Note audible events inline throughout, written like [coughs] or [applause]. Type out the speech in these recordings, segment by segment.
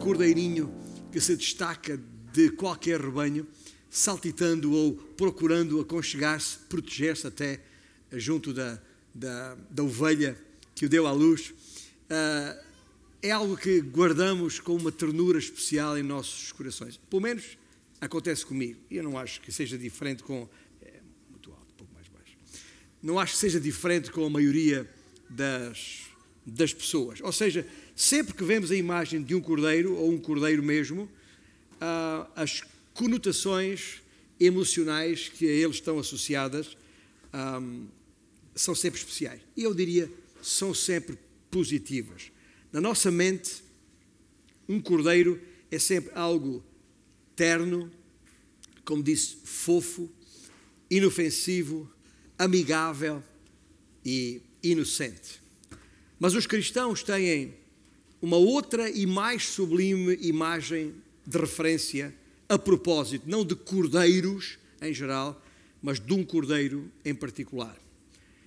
cordeirinho que se destaca de qualquer rebanho, saltitando ou procurando aconchegar-se, proteger-se até junto da, da, da, ovelha que o deu à luz. Uh, é algo que guardamos com uma ternura especial em nossos corações. Pelo menos acontece comigo. E eu não acho que seja diferente com. É muito alto, um pouco mais baixo. Não acho que seja diferente com a maioria das, das pessoas. Ou seja, sempre que vemos a imagem de um cordeiro, ou um cordeiro mesmo, uh, as conotações emocionais que a ele estão associadas um, são sempre especiais. E eu diria, são sempre positivas. Na nossa mente, um cordeiro é sempre algo terno, como disse, fofo, inofensivo, amigável e inocente. Mas os cristãos têm uma outra e mais sublime imagem de referência a propósito, não de cordeiros em geral, mas de um cordeiro em particular.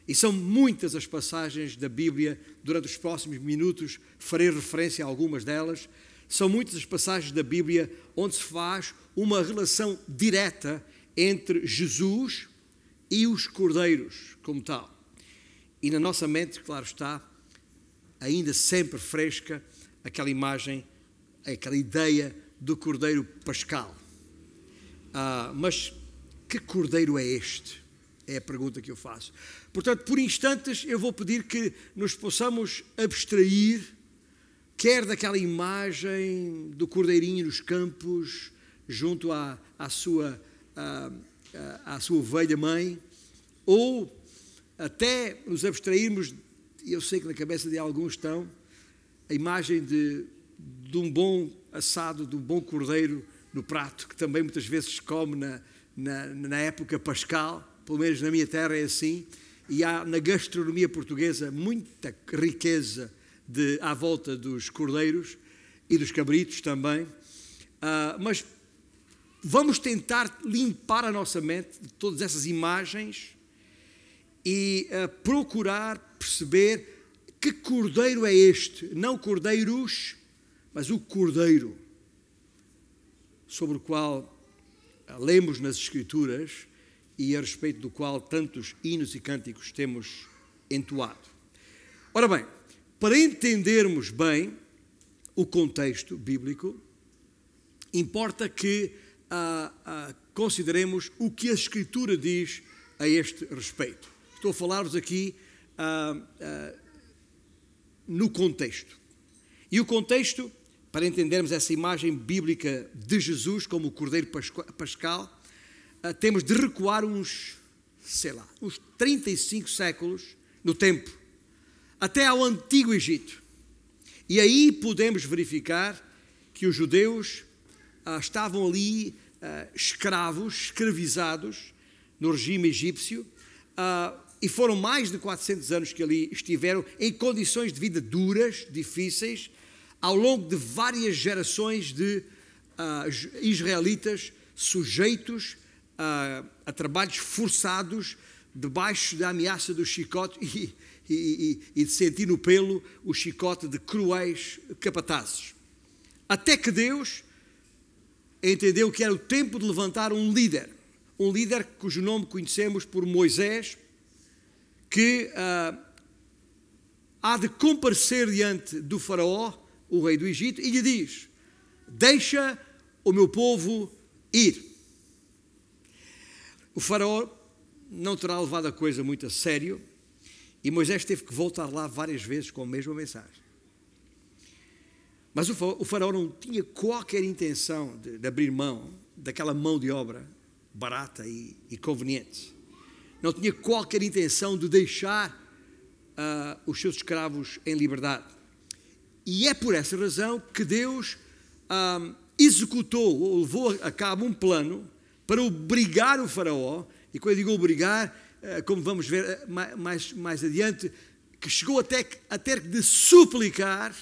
E são muitas as passagens da Bíblia, durante os próximos minutos farei referência a algumas delas. São muitas as passagens da Bíblia onde se faz uma relação direta entre Jesus e os cordeiros, como tal. E na nossa mente, claro está, ainda sempre fresca aquela imagem, aquela ideia do cordeiro pascal. Ah, mas que cordeiro é este? É a pergunta que eu faço. Portanto, por instantes, eu vou pedir que nos possamos abstrair, quer daquela imagem do cordeirinho nos campos, junto à, à, sua, à, à sua ovelha mãe, ou até nos abstrairmos, eu sei que na cabeça de alguns estão, a imagem de, de um bom assado, de um bom cordeiro no prato, que também muitas vezes se come na, na, na época pascal, pelo menos na minha terra é assim, e há na gastronomia portuguesa muita riqueza de, à volta dos cordeiros e dos cabritos também. Uh, mas vamos tentar limpar a nossa mente de todas essas imagens e uh, procurar perceber que cordeiro é este? Não cordeiros, mas o cordeiro sobre o qual lemos nas Escrituras e a respeito do qual tantos hinos e cânticos temos entoado. Ora bem, para entendermos bem o contexto bíblico, importa que ah, ah, consideremos o que a Escritura diz a este respeito. Estou a falar-vos aqui ah, ah no contexto. E o contexto, para entendermos essa imagem bíblica de Jesus como o Cordeiro Pascal, ah, temos de recuar uns, sei lá, uns 35 séculos no tempo, até ao Antigo Egito. E aí podemos verificar que os judeus estavam ali escravos, escravizados no regime egípcio, ah, e foram mais de 400 anos que ali estiveram em condições de vida duras, difíceis, ao longo de várias gerações de uh, israelitas sujeitos a, a trabalhos forçados, debaixo da ameaça do chicote [laughs] e, e, e, de sentir no pelo o chicote de cruéis capatazes. Até que Deus entendeu que era o tempo de levantar um líder, um líder cujo nome conhecemos por Moisés, que uh, há de comparecer diante do Faraó, o rei do Egito, e lhe diz: Deixa o meu povo ir. O faraó não terá levado a coisa muito a sério e Moisés teve que voltar lá várias vezes com a mesma mensagem. Mas o faraó não tinha qualquer intenção de, de abrir mão daquela mão de obra barata e, e, conveniente. Não tinha qualquer intenção de deixar uh, os seus escravos em liberdade. E é por essa razão que Deus uh, executou ou levou a cabo um plano para obrigar o faraó, e quando eu digo obrigar, eh, como vamos ver mais, mais adiante, que chegou até a ter de suplicar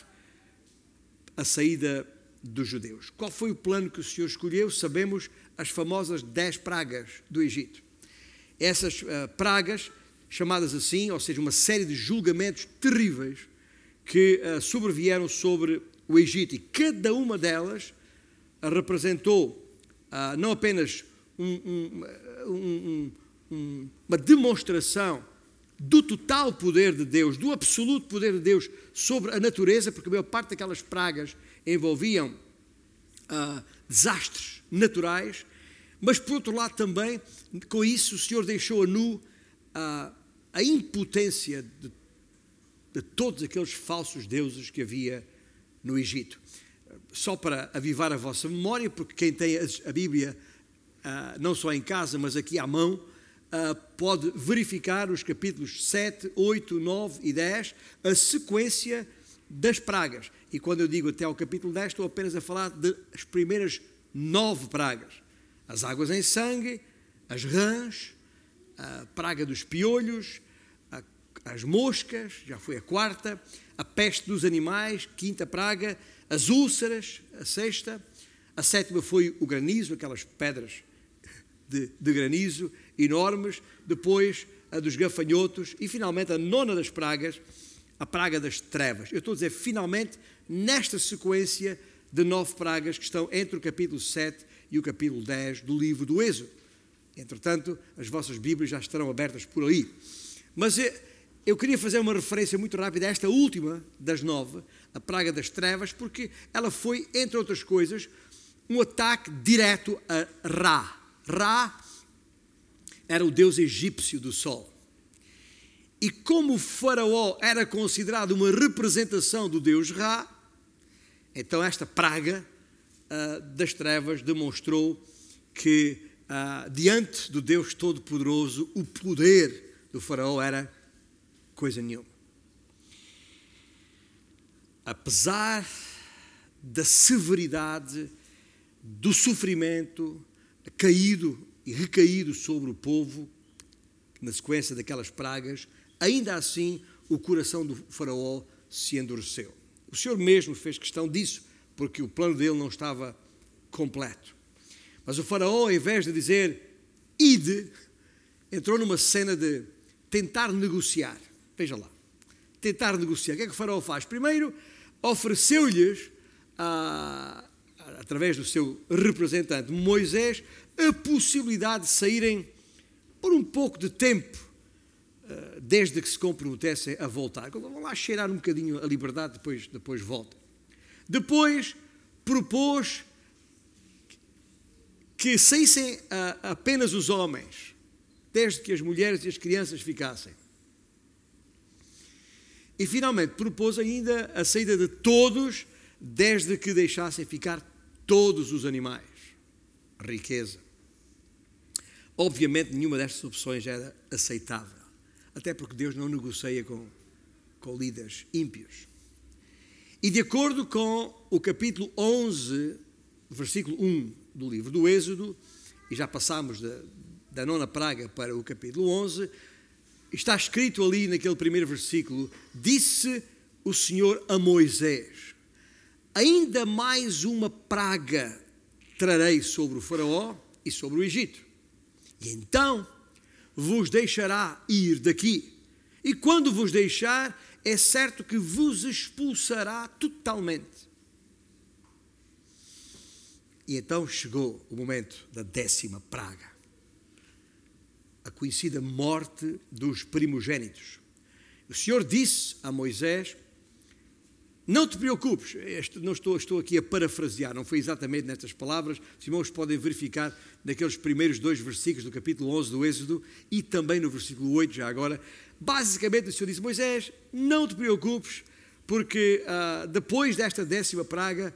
a saída dos judeus. Qual foi o plano que o Senhor escolheu? Sabemos as famosas dez pragas do Egito. Essas uh, pragas, chamadas assim, ou seja, uma série de julgamentos terríveis que uh, sobrevieram sobre o Egito, e cada uma delas representou ah, não apenas um, um, um, uma demonstração do total poder de Deus, do absoluto poder de Deus sobre a natureza, porque a maior parte daquelas pragas envolviam ah, desastres naturais, mas por outro lado também, com isso, o Senhor deixou a nu ah, a impotência de, de todos aqueles falsos deuses que havia no Egito. Só para avivar a vossa memória, porque quem tem a Bíblia uh, não só em casa, mas aqui à mão, uh, pode verificar os capítulos 7, 8, 9 e 10, a sequência das pragas. E quando eu digo até ao capítulo 10, estou apenas a falar das primeiras nove pragas: as águas em sangue, as rãs, a praga dos piolhos, a, as moscas, já foi a quarta, a peste dos animais, quinta praga, as úlceras, a sexta, a sétima foi o granizo, aquelas pedras de, de granizo enormes, depois a dos gafanhotos e finalmente a nona das pragas, a praga das trevas. Eu estou a dizer finalmente nesta sequência de nove pragas que estão entre o capítulo 7 e o capítulo 10 do livro do Êxodo. Entretanto, as vossas Bíblias já estarão abertas por aí. Mas eu queria fazer uma referência muito rápida a esta última das nove, a praga das trevas, porque ela foi, entre outras coisas, um ataque direto a Ra, Ra era o deus egípcio do sol. E como o faraó era considerado uma representação do deus Ra, então esta praga uh, das trevas demonstrou que uh, diante do Deus Todo-Poderoso o poder do faraó era coisa nenhuma. Apesar da severidade, do sofrimento, caído e recaído sobre o povo, na sequência daquelas pragas, ainda assim o coração do Faraó se endureceu. O Senhor mesmo fez questão disso, porque o plano dele não estava completo. Mas o Faraó, ao invés de dizer ide, entrou numa cena de tentar negociar. Veja lá. Tentar negociar. O que é que o Faraó faz? Primeiro, ofereceu-lhes através do seu representante Moisés, a possibilidade de saírem por um pouco de tempo, eh, desde que se comprometessem a voltar. Vão lá cheirar um bocadinho a liberdade, depois, depois voltam. Depois propôs que saíssem apenas os homens, desde que as mulheres e as crianças ficassem. E finalmente propôs ainda a saída de todos, desde que deixassem ficar todos os animais. Riqueza. Obviamente, nenhuma destas opções era aceitável, até porque Deus não negocia com, com líderes ímpios. E de acordo com o capítulo 11, versículo 1 do livro do Êxodo, e já passamos da, da nona praga para o capítulo 11, está escrito ali naquele primeiro versículo: Disse o Senhor a Moisés: ainda mais uma praga trarei sobre o Faraó e sobre o Egito. E então vos deixará ir daqui. E quando vos deixar, é certo que vos expulsará totalmente. E então chegou o momento da décima praga, a conhecida morte dos primogênitos. O Senhor disse a Moisés não te preocupes, não estou, estou aqui a parafrasear, não foi exatamente nestas palavras, os irmãos podem verificar naqueles primeiros dois versículos do capítulo 11 do Êxodo e também no versículo 8, já agora. Basicamente, o Senhor disse: Moisés, não te preocupes, porque ah, depois desta décima praga,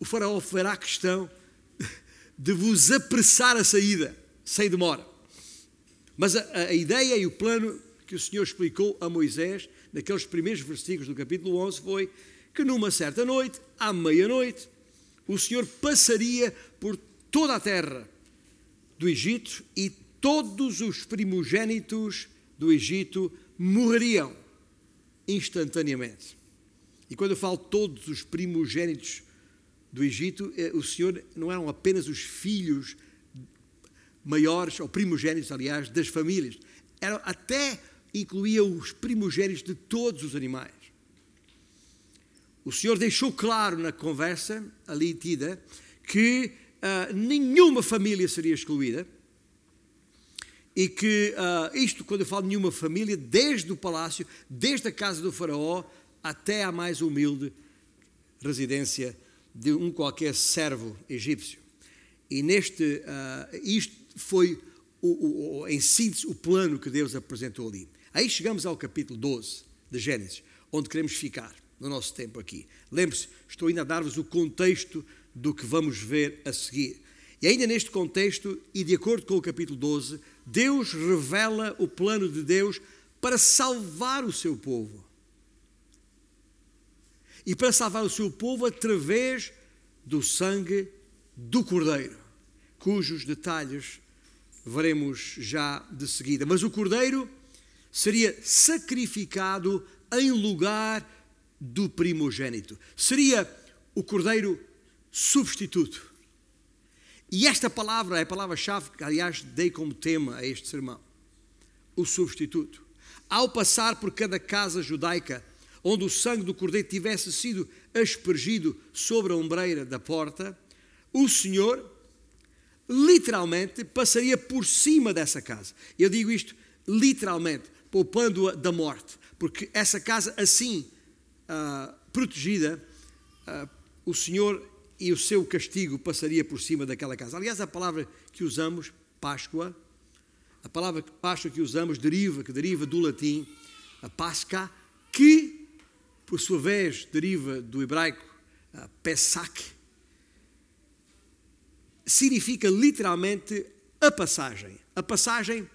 o Faraó fará questão [laughs] de vos apressar a saída, sem demora. Mas a, a ideia e o plano que o Senhor explicou a Moisés, naqueles primeiros versículos do capítulo 11, foi que numa certa noite, à meia-noite, o Senhor passaria por toda a terra do Egito e todos os primogênitos do Egito morreriam instantaneamente. E quando eu falo todos os primogênitos do Egito, eh, o Senhor não eram apenas os filhos maiores, ou primogênitos, aliás, das famílias. Eram até incluía os primogênitos de todos os animais o Senhor deixou claro na conversa ali tida que uh, nenhuma família seria excluída e que uh, isto, quando eu falo de nenhuma família, desde o palácio, desde a casa do faraó até a mais humilde residência de um qualquer servo egípcio. E neste, uh, isto foi o, o, em síntese o plano que Deus apresentou ali. Aí chegamos ao capítulo 12 de Gênesis, onde queremos ficar no nosso tempo aqui. Lembre-se, estou ainda a dar-vos o contexto do que vamos ver a seguir. E ainda neste contexto, e de acordo com o capítulo 12, Deus revela o plano de Deus para salvar o seu povo. E para salvar o seu povo através do sangue do Cordeiro, cujos detalhes veremos já de seguida. Mas o Cordeiro seria sacrificado em lugar do primogênito. Seria o Cordeiro substituto. E esta palavra é a palavra-chave que, aliás, dei como tema a este sermão: o substituto. Ao passar por cada casa judaica onde o sangue do cordeiro tivesse sido aspergido sobre a ombreira da porta, o Senhor literalmente passaria por cima dessa casa. Eu digo isto literalmente, poupando-a da morte, porque essa casa assim uh, protegida, uh, o Senhor e o seu castigo passaria por cima daquela casa. Aliás, a palavra que usamos, Páscoa, a palavra Páscoa que usamos deriva, que deriva do latim, a Pasca, que por sua vez deriva do hebraico Pesach, significa literalmente a passagem. A passagem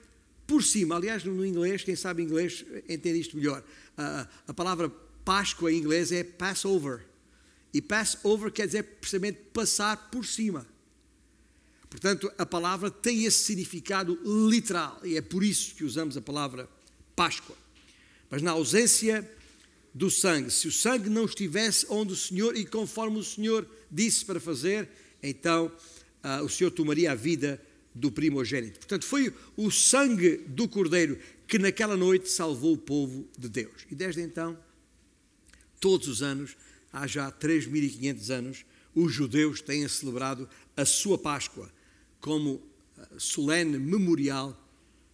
por cima. Aliás, no inglês, quem sabe inglês entende isto melhor. A, a palavra Páscoa em inglês é Passover. E Passover quer dizer precisamente passar por cima. Portanto, a palavra tem esse significado literal e é por isso que usamos a palavra Páscoa. Mas na ausência do sangue, se o sangue não estivesse onde o Senhor e conforme o Senhor disse para fazer, então ah, o Senhor tomaria a vida do primogênito. Portanto, foi o sangue do Cordeiro que naquela noite salvou o povo de Deus. E desde então, todos os anos, há já 3.500 anos, os judeus têm celebrado a sua Páscoa como ah, solene memorial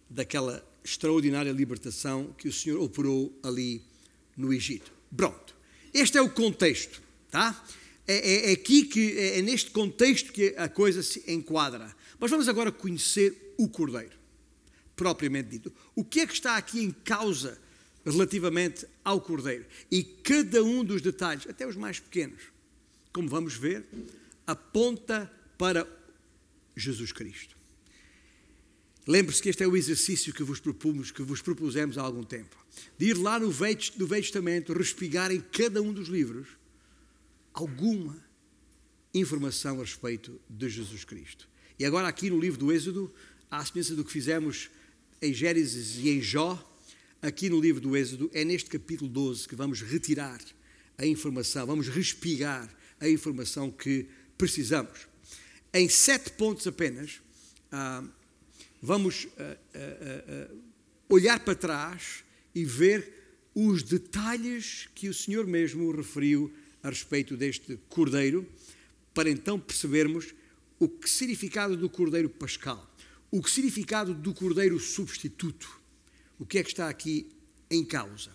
daquela extraordinária libertação que o Senhor operou ali no Egito. Pronto. Este é o contexto, tá? É, é, é aqui que é, é neste contexto que a coisa se enquadra. Mas vamos agora conhecer o Cordeiro, propriamente dito. O que é que está aqui em causa relativamente ao Cordeiro? E cada um dos detalhes, até os mais pequenos, como vamos ver, aponta para Jesus Cristo. Lembre-se que este é o exercício que vos propomos, que vos propusemos há algum tempo. De ir lá no Velho, no Velho Testamento, respigar em cada um dos livros alguma informação a respeito de Jesus Cristo. E agora, aqui no livro do Êxodo, à semelhança do que fizemos em Gênesis e em Jó, aqui no livro do Êxodo, é neste capítulo 12 que vamos retirar a informação, vamos respigar a informação que precisamos. Em sete pontos apenas, ah, vamos ah, ah, olhar para trás e ver os detalhes que o Senhor mesmo referiu a respeito deste cordeiro, para então percebermos o significado do cordeiro pascal, o significado do cordeiro substituto, o que é que está aqui em causa.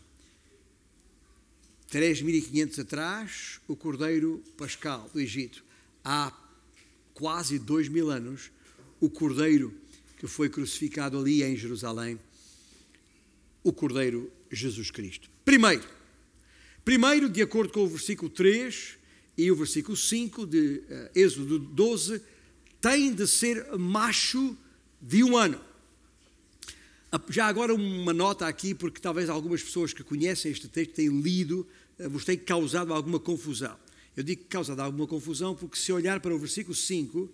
3.500 atrás, o cordeiro pascal do Egito. Há quase dois mil anos, o cordeiro que foi crucificado ali em Jerusalém, o cordeiro Jesus Cristo. Primeiro, Primeiro, de acordo com o versículo 3 e o versículo 5 de uh, Êxodo 12, tem de ser macho de um ano. Já agora uma nota aqui, porque talvez algumas pessoas que conhecem este texto tenham lido, uh, vos tenha causado alguma confusão. Eu digo causado alguma confusão porque se olhar para o versículo 5,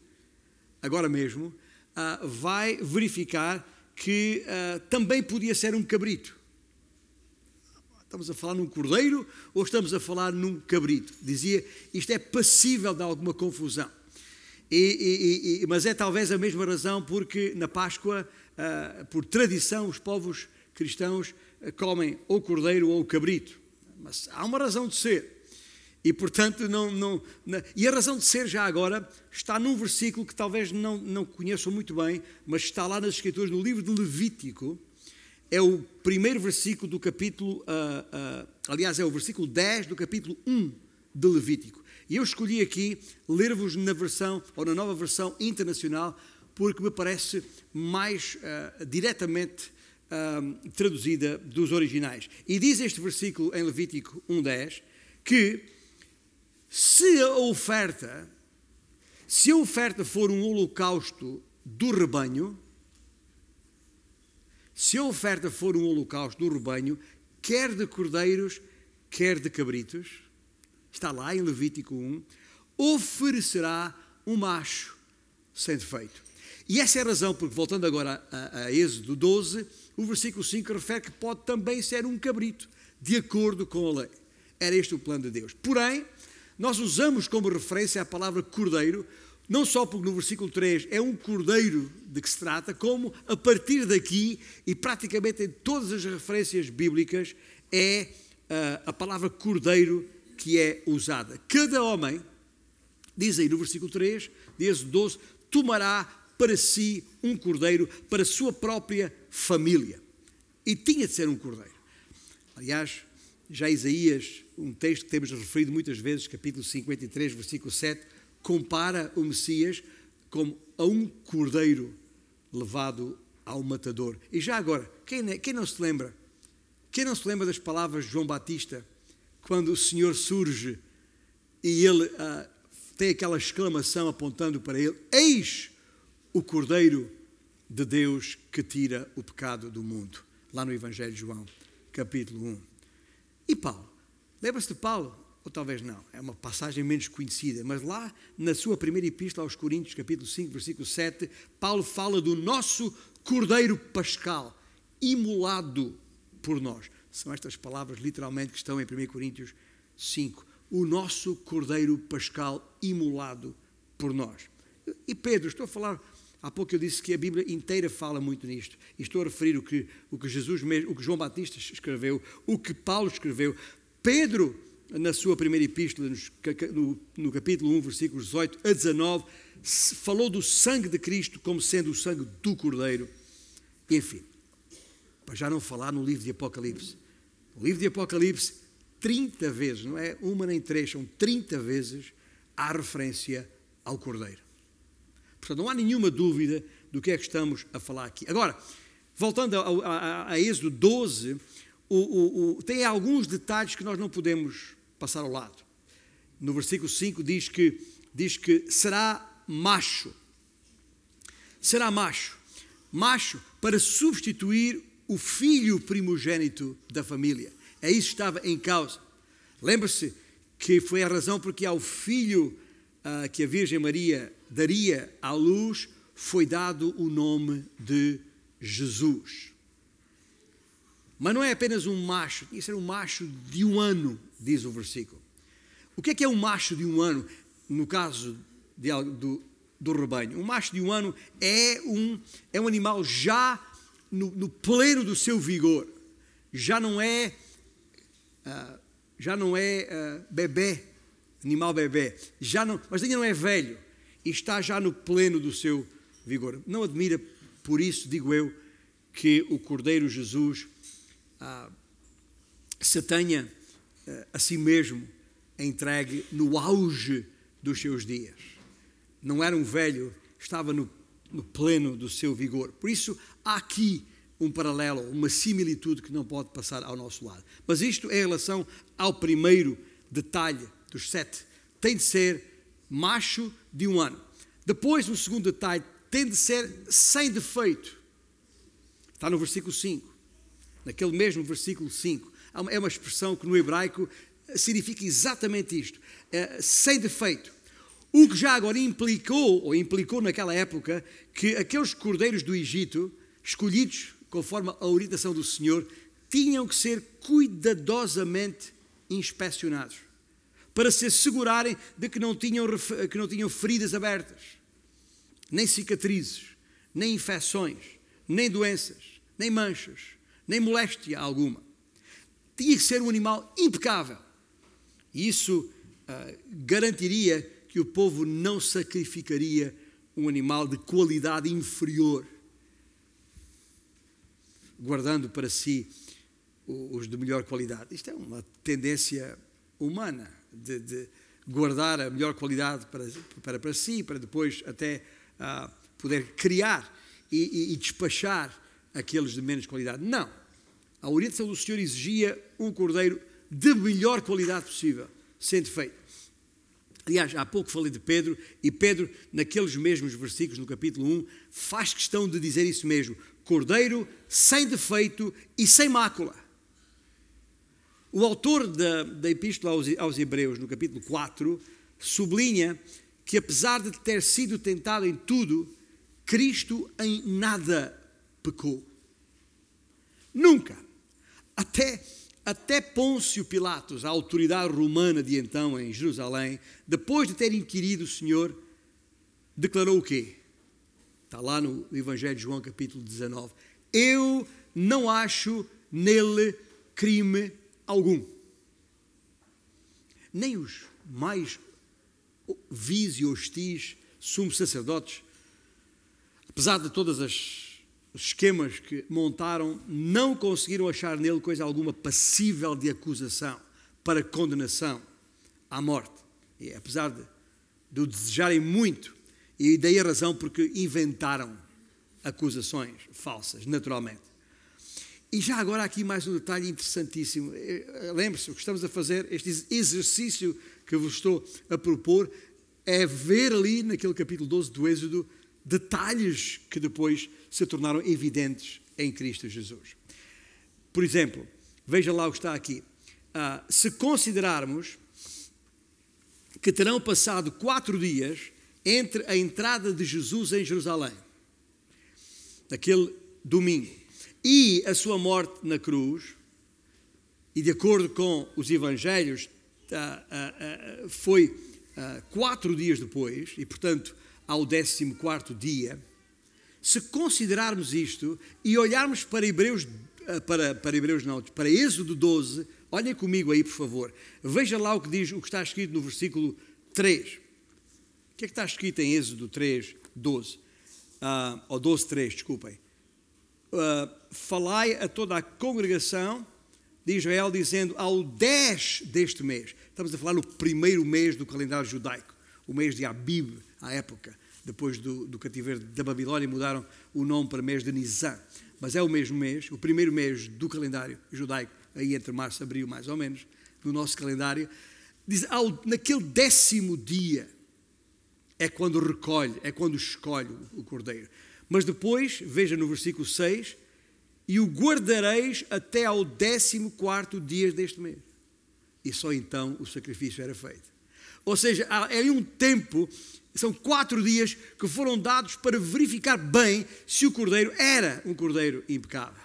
agora mesmo, uh, vai verificar que também podia ser um cabrito. Estamos a falar num cordeiro ou estamos a falar num cabrito? Dizia, isto é passível de alguma confusão. E, e, e, mas é talvez a mesma razão porque na Páscoa, por tradição, os povos cristãos uh, comem ou cordeiro ou cabrito. Mas há uma razão de ser. E portanto, não, não, não, E a razão de ser já agora está num versículo que talvez não, não conheçam muito bem, mas está lá nas Escrituras, no livro de Levítico. É o primeiro versículo do capítulo. Uh, uh, aliás, é o versículo 10 do capítulo 1 de Levítico. E eu escolhi aqui ler-vos na versão, ou na nova versão internacional, porque me parece mais uh, diretamente traduzida dos originais. E diz este versículo em Levítico 1,10 que se a oferta, se a oferta for um holocausto do rebanho, se a oferta for um holocausto do rebanho, quer de cordeiros, quer de cabritos, está lá em Levítico 1, oferecerá um macho sem defeito. E essa é a razão, porque voltando agora a, a, Êxodo 12, o versículo 5 refere que pode também ser um cabrito, de acordo com a lei. Era este o plano de Deus. Porém, nós usamos como referência a palavra cordeiro, não só porque no versículo 3 é um cordeiro de que se trata, como a partir daqui, e praticamente em todas as referências bíblicas, é uh, a palavra cordeiro que é usada. Cada homem, diz aí no versículo 3, diz 12, tomará para si um cordeiro, para a sua própria família. E tinha de ser um cordeiro. Aliás, já Isaías, um texto que temos referido muitas vezes, capítulo 53, versículo 7, compara o Messias como a um cordeiro levado ao matador. E já agora, quem, quem não se lembra? Quem não se lembra das palavras de João Batista, quando o Senhor surge e ele ah, tem aquela exclamação apontando para ele: Eis o Cordeiro de Deus que tira o pecado do mundo. Lá no Evangelho de João, capítulo 1. E Paulo? Lembra-se de Paulo? Ou talvez não, é uma passagem menos conhecida, mas lá na sua primeira epístola aos Coríntios, capítulo 5, versículo 7, Paulo fala do nosso Cordeiro Pascal, imolado por nós. São estas palavras literalmente que estão em 1 Coríntios 5. O nosso Cordeiro Pascal imolado por nós. E Pedro, estou a falar Há pouco eu disse que a Bíblia inteira fala muito nisto. E estou a referir o que, o que Jesus o que João Batista escreveu, o que Paulo escreveu. Pedro, na sua primeira epístola, no, no capítulo 1, versículos 18 a 19, falou do sangue de Cristo como sendo o sangue do Cordeiro. Enfim, para já não falar no livro de Apocalipse. O livro de Apocalipse, 30 vezes, não é uma nem três, são 30 vezes, há referência ao Cordeiro. Portanto, não há nenhuma dúvida do que é que estamos a falar aqui. Agora, voltando a, a, a Êxodo 12, o, o, o, tem alguns detalhes que nós não podemos passar ao lado. No versículo 5 diz que, diz que será macho. Será macho. Macho para substituir o filho primogênito da família. É isso que estava em causa. Lembre-se que foi a razão porque ao filho uh, que a Virgem Maria daria à luz, foi dado o nome de Jesus. Mas não é apenas um macho, que ser um macho de um ano, diz o versículo. O que é que é um macho de um ano, no caso de, do, do rebanho? Um macho de um ano é um, é um animal já no, no pleno do seu vigor, já não é, uh, já não é uh, bebê, animal bebê, já não, mas ainda não é velho está já no pleno do seu vigor. Não admira, por isso, digo eu, que o Cordeiro Jesus ah, se tenha ah, a si mesmo entregue no auge dos seus dias. Não era um velho, estava no, no pleno do seu vigor. Por isso, há aqui um paralelo, uma similitude que não pode passar ao nosso lado. Mas isto é em relação ao primeiro detalhe dos sete. Tem de ser macho de um ano. Depois, o segundo detalhe, tem de ser sem defeito. Está no versículo 5. Naquele mesmo versículo 5. É uma expressão que no hebraico significa exatamente isto: é, sem defeito. O que já agora implicou, ou implicou naquela época, que aqueles cordeiros do Egito, escolhidos conforme a orientação do Senhor, tinham que ser cuidadosamente inspecionados para se assegurarem de que não tinham, que não tinham feridas abertas, nem cicatrizes, nem infecções, nem doenças, nem manchas, nem moléstia alguma. Tinha que ser um animal impecável. E isso uh, garantiria que o povo não sacrificaria um animal de qualidade inferior, guardando para si os de melhor qualidade. Isto é uma tendência humana de, de guardar a melhor qualidade para, para, para si, para depois até uh, poder criar e, e, e, despachar aqueles de menos qualidade. Não. A orientação do Senhor exigia um cordeiro de melhor qualidade possível, sendo feito. Aliás, há pouco falei de Pedro, e Pedro, naqueles mesmos versículos, no capítulo 1, faz questão de dizer isso mesmo: cordeiro sem defeito e sem mácula. O autor da, da Epístola aos, aos Hebreus, no capítulo 4, sublinha que, apesar de ter sido tentado em tudo, Cristo em nada pecou. Nunca. Até, até Pôncio Pilatos, a autoridade romana de então em Jerusalém, depois de ter inquirido o Senhor, declarou o quê? Está lá no Evangelho de João, capítulo 19. Eu não acho nele crime algum. Nem os mais vis e hostis sumos sacerdotes, apesar de todas as os esquemas que montaram, não conseguiram achar nele coisa alguma passível de acusação para condenação à morte. E apesar de, de o desejarem muito, e daí a razão porque inventaram acusações falsas, naturalmente. E já agora aqui mais um detalhe interessantíssimo. Eh, lembre-se, o que estamos a fazer, este exercício que vos estou a propor, é ver ali naquele capítulo 12 do Êxodo detalhes que depois se tornaram evidentes em Cristo Jesus. Por exemplo, veja lá o que está aqui. Ah, se considerarmos que terão passado quatro dias entre a entrada de Jesus em Jerusalém, naquele domingo, e a sua morte na cruz, e de acordo com os evangelhos, ah, ah, ah, foi quatro dias depois, e portanto ao décimo quarto dia, se considerarmos isto e olharmos para Hebreus, para, para Hebreus não, para Êxodo 12, olhem comigo aí, por favor. Veja lá o que diz, o que está escrito no versículo 3. O que é que está escrito em Êxodo 3, 12? Uh, ou 12, 3, desculpem uh, falai a toda a congregação de Israel, dizendo ao 10 deste mês. Estamos a falar no primeiro mês do calendário judaico, o mês de Abib, à época. Depois do, do cativeiro da Babilônia, mudaram o nome para mês de Nisan. Mas é o mesmo mês, o primeiro mês do calendário judaico, aí entre março e abril, mais ou menos, no nosso calendário. Diz, ao, naquele décimo dia é quando recolhe, é quando escolhe o cordeiro. Mas depois, veja no versículo 6, e o guardareis até ao décimo quarto dia deste mês. E só então o sacrifício era feito. Ou seja, ali um tempo, são quatro dias que foram dados para verificar bem se o cordeiro era um cordeiro impecável.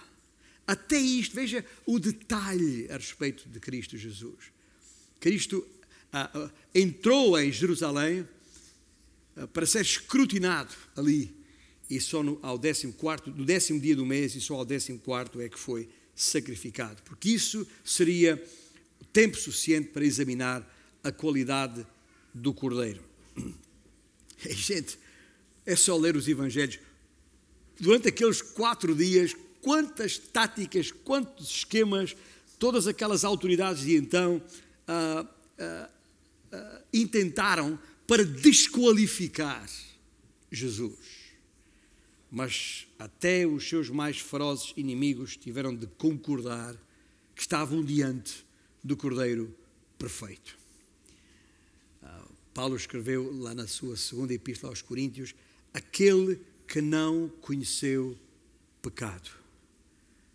Até isto, veja o detalhe a respeito de Cristo Jesus. Cristo ah, ah, entrou em Jerusalém ah, para ser escrutinado ali e só no, ao décimo quarto, do décimo dia do mês, e só ao décimo quarto é que foi sacrificado, porque isso seria tempo suficiente para examinar a qualidade do cordeiro. [clears throat] E, gente, é só ler os evangelhos. Durante aqueles quatro dias, quantas táticas, quantos esquemas, todas aquelas autoridades de então ah, ah, ah, intentaram para desqualificar Jesus mas até os seus mais ferozes inimigos tiveram de concordar que estavam diante do Cordeiro perfeito. Ah, Paulo escreveu lá na sua segunda epístola aos Coríntios: aquele que não conheceu pecado.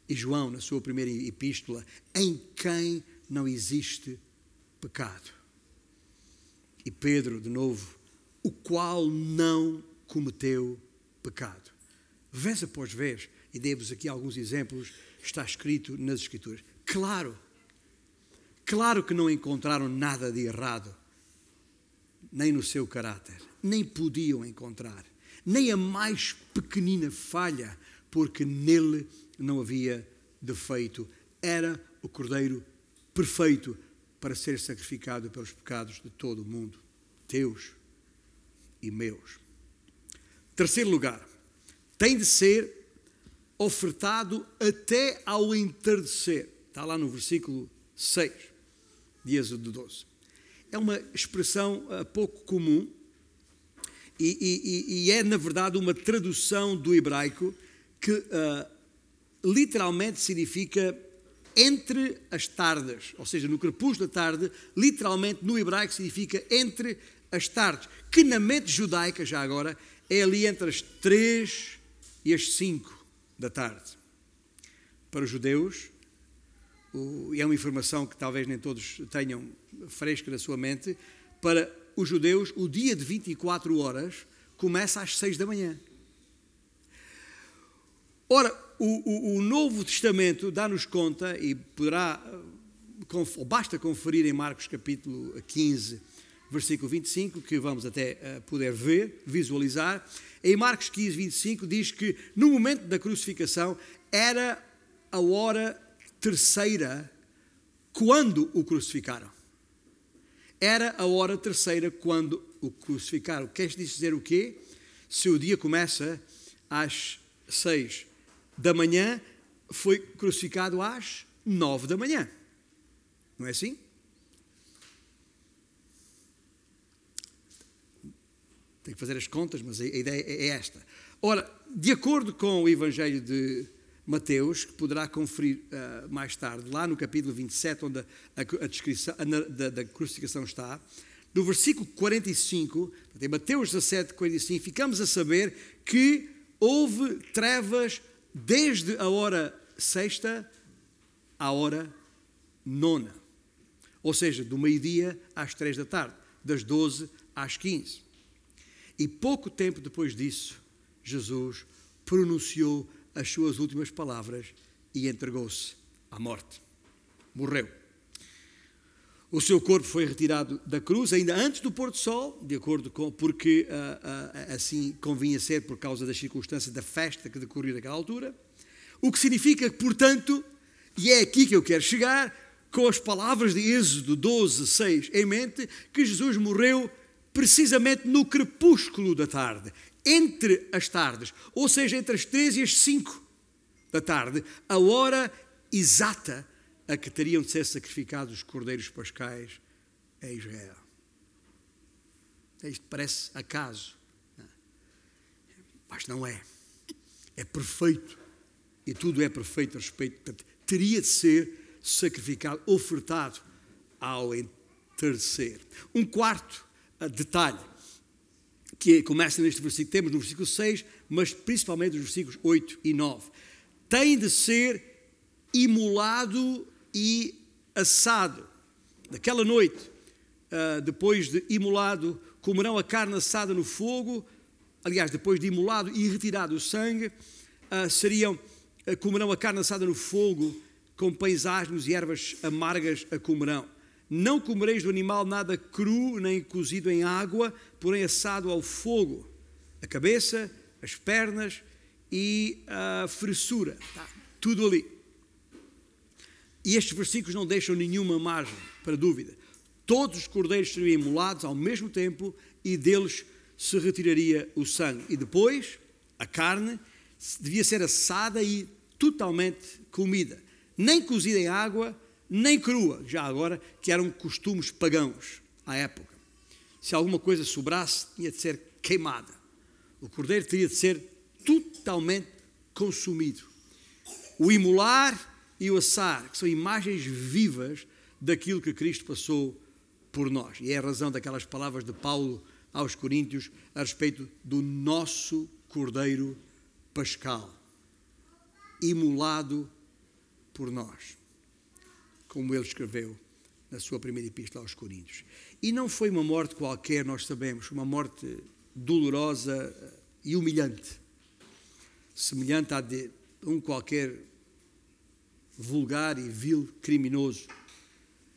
E João, na sua primeira epístola, em quem não existe pecado. E Pedro, de novo, o qual não cometeu pecado vez após vez, e dei-vos aqui alguns exemplos, está escrito nas Escrituras. Claro, claro que não encontraram nada de errado, nem no seu caráter, nem podiam encontrar, nem a mais pequenina falha, porque nele não havia defeito. Era o Cordeiro perfeito para ser sacrificado pelos pecados de todo o mundo, teus e meus. Terceiro lugar, tem de ser ofertado até ao entardecer. Está lá no versículo 6 de Êxodo 12. É uma expressão uh, pouco comum e, e, e, é, na verdade, uma tradução do hebraico que uh, literalmente significa entre as tardes, ou seja, no crepúsculo da tarde, literalmente no hebraico significa entre as tardes, que na mente judaica, já agora, é ali entre as três e as cinco da tarde. Para os judeus, e é uma informação que talvez nem todos tenham fresca na sua mente, para os judeus, o dia de 24 horas começa às 6 da manhã. Ora, o, o, o Novo Testamento dá-nos conta, e poderá, ou basta conferir em Marcos capítulo 15, versículo 25, que vamos até uh, poder ver, visualizar. Em Marcos 15, 25, diz que no momento da crucificação era a hora terceira quando o crucificaram. Era a hora terceira quando o crucificaram. Quer dizer o quê? Se o dia começa às seis da manhã, foi crucificado às nove da manhã. Não é assim? Tem que fazer as contas, mas a ideia é esta. Ora, de acordo com o Evangelho de Mateus, que poderá conferir uh, mais tarde, lá no capítulo 27, onde a, a descrição a, da, da, crucificação está, no versículo 45, em Mateus 17, 45, ficamos a saber que houve trevas desde a hora sexta à hora nona. Ou seja, do meio-dia às três da tarde, das 12 às 15. E pouco tempo depois disso, Jesus pronunciou as suas últimas palavras e entregou-se à morte. Morreu. O seu corpo foi retirado da cruz ainda antes do pôr do sol, de acordo com porque uh, uh, assim convinha ser por causa das circunstâncias da festa que decorria naquela altura. O que significa, portanto, e é aqui que eu quero chegar, com as palavras de Êxodo 12, 6 em mente, que Jesus morreu precisamente no crepúsculo da tarde, entre as tardes, ou seja, entre as três e as cinco da tarde, a hora exata a que teriam de ser sacrificados os cordeiros pascais em Israel. Isto parece acaso, mas não é. É perfeito. E tudo é perfeito a respeito. Portanto, teria de ser sacrificado, ofertado ao entardecer. Um quarto detalhe que começa neste versículo, temos no versículo 6, mas principalmente nos versículos 8 e 9. Tem de ser imolado e assado. Naquela noite, uh, depois de imolado, comerão a carne assada no fogo. Aliás, depois de imolado e retirado o sangue, uh, seriam, uh, comerão a carne assada no fogo, com pães e ervas amargas a comerão. Não comereis do animal nada cru, nem cozido em água, porém assado ao fogo. A cabeça, as pernas e a fressura. Está tudo ali. E estes versículos não deixam nenhuma margem para dúvida. Todos os cordeiros seriam imolados ao mesmo tempo e deles se retiraria o sangue. E depois, a carne devia ser assada e totalmente comida. Nem cozida em água, nem crua, já agora, que eram costumes pagãos à época. Se alguma coisa sobrasse, tinha de ser queimada. O cordeiro teria de ser totalmente consumido. O imolar e o assar, que são imagens vivas daquilo que Cristo passou por nós. E é a razão daquelas palavras de Paulo aos Coríntios a respeito do nosso cordeiro pascal, imolado por nós como ele escreveu na sua primeira epístola aos Coríntios. E não foi uma morte qualquer, nós sabemos, uma morte dolorosa e humilhante, semelhante à de um qualquer vulgar e vil criminoso.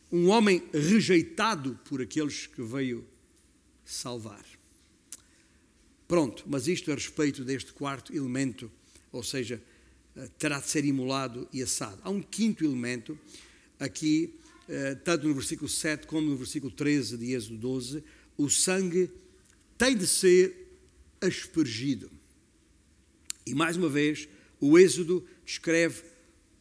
Um homem rejeitado por aqueles que veio salvar. Pronto, mas isto a respeito deste quarto elemento, ou seja, terá de ser imolado e assado. Há um quinto elemento aqui eh, tanto no versículo 7 como no versículo 13 de Êxodo 12, o sangue tem de ser aspergido. E mais uma vez, o Êxodo descreve